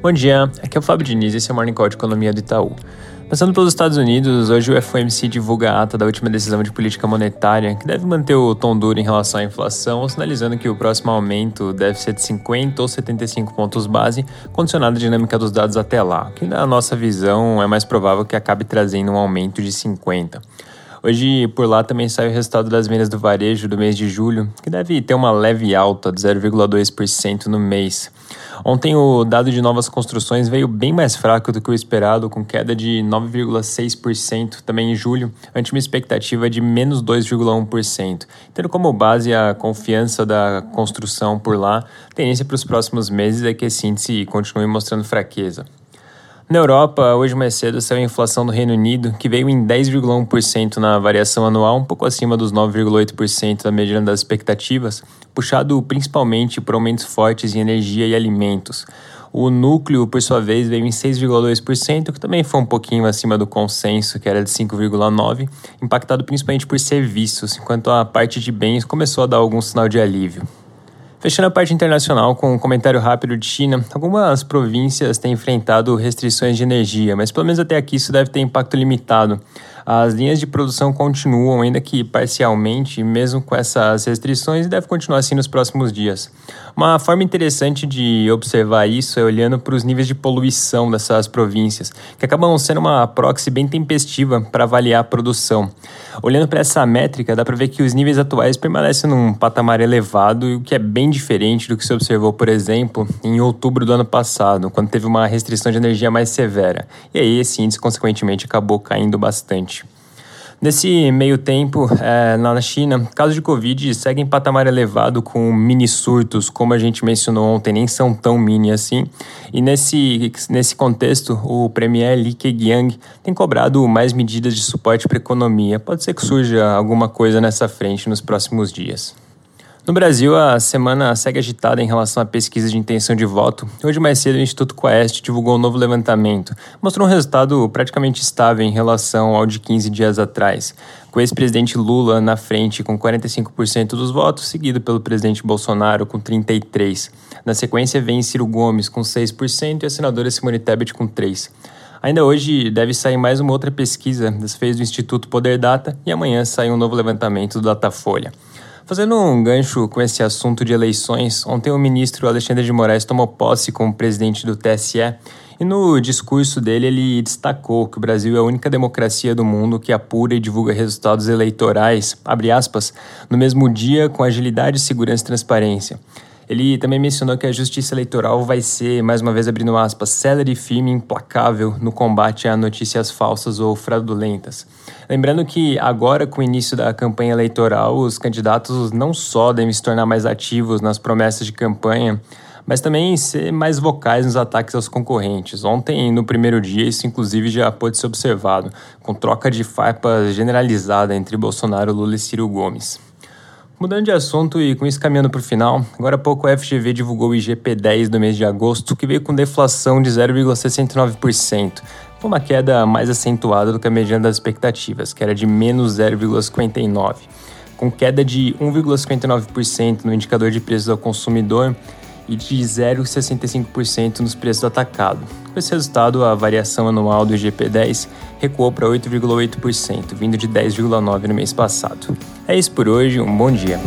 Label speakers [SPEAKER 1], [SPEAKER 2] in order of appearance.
[SPEAKER 1] Bom dia, aqui é o Fábio Diniz e esse é o Morning Call de Economia do Itaú. Passando pelos Estados Unidos, hoje o FOMC divulga a ata da última decisão de política monetária, que deve manter o tom duro em relação à inflação, sinalizando que o próximo aumento deve ser de 50 ou 75 pontos base, condicionado à dinâmica dos dados até lá, que na nossa visão é mais provável que acabe trazendo um aumento de 50. Hoje, por lá, também sai o resultado das vendas do varejo do mês de julho, que deve ter uma leve alta de 0,2% no mês. Ontem o dado de novas construções veio bem mais fraco do que o esperado, com queda de 9,6% também em julho, ante uma expectativa de menos 2,1%. Tendo como base a confiança da construção por lá, a tendência para os próximos meses é que esse índice continue mostrando fraqueza. Na Europa, hoje mais cedo saiu a inflação do Reino Unido, que veio em 10,1% na variação anual, um pouco acima dos 9,8% da mediana das expectativas, puxado principalmente por aumentos fortes em energia e alimentos. O núcleo, por sua vez, veio em 6,2%, que também foi um pouquinho acima do consenso, que era de 5,9%, impactado principalmente por serviços, enquanto a parte de bens começou a dar algum sinal de alívio. Fechando a parte internacional com um comentário rápido de China, algumas províncias têm enfrentado restrições de energia, mas pelo menos até aqui isso deve ter impacto limitado. As linhas de produção continuam, ainda que parcialmente, mesmo com essas restrições, e deve continuar assim nos próximos dias. Uma forma interessante de observar isso é olhando para os níveis de poluição dessas províncias, que acabam sendo uma proxy bem tempestiva para avaliar a produção. Olhando para essa métrica, dá para ver que os níveis atuais permanecem num patamar elevado, o que é bem diferente do que se observou, por exemplo, em outubro do ano passado, quando teve uma restrição de energia mais severa. E aí esse índice, consequentemente, acabou caindo bastante. Nesse meio tempo, é, na China, casos de Covid seguem em patamar elevado com mini surtos, como a gente mencionou ontem, nem são tão mini assim. E nesse, nesse contexto, o Premier Li Keqiang tem cobrado mais medidas de suporte para a economia. Pode ser que surja alguma coisa nessa frente nos próximos dias. No Brasil, a semana segue agitada em relação à pesquisa de intenção de voto. Hoje, mais cedo, o Instituto Quest divulgou um novo levantamento. Mostrou um resultado praticamente estável em relação ao de 15 dias atrás, com o ex-presidente Lula na frente com 45% dos votos, seguido pelo presidente Bolsonaro com 33%. Na sequência, vem Ciro Gomes com 6% e a senadora Simone Tebet com 3%. Ainda hoje deve sair mais uma outra pesquisa, dessa vez do Instituto Poder Data, e amanhã sai um novo levantamento do Datafolha. Fazendo um gancho com esse assunto de eleições, ontem o ministro Alexandre de Moraes tomou posse como presidente do TSE e no discurso dele ele destacou que o Brasil é a única democracia do mundo que apura e divulga resultados eleitorais, aspas, no mesmo dia com agilidade, segurança e transparência. Ele também mencionou que a justiça eleitoral vai ser, mais uma vez abrindo aspas, célere, firme e implacável no combate a notícias falsas ou fraudulentas. Lembrando que agora, com o início da campanha eleitoral, os candidatos não só devem se tornar mais ativos nas promessas de campanha, mas também ser mais vocais nos ataques aos concorrentes. Ontem, no primeiro dia, isso inclusive já pôde ser observado, com troca de farpas generalizada entre Bolsonaro, Lula e Ciro Gomes. Mudando de assunto e com isso caminhando para o final, agora há pouco a FGV divulgou o IGP-10 do mês de agosto, que veio com deflação de 0,69%. Foi uma queda mais acentuada do que a mediana das expectativas, que era de menos 0,59%, com queda de 1,59% no indicador de preços ao consumidor e de 0,65% nos preços do atacado. Com esse resultado, a variação anual do IGP-10 recuou para 8,8%, vindo de 10,9% no mês passado. É isso por hoje, um bom dia.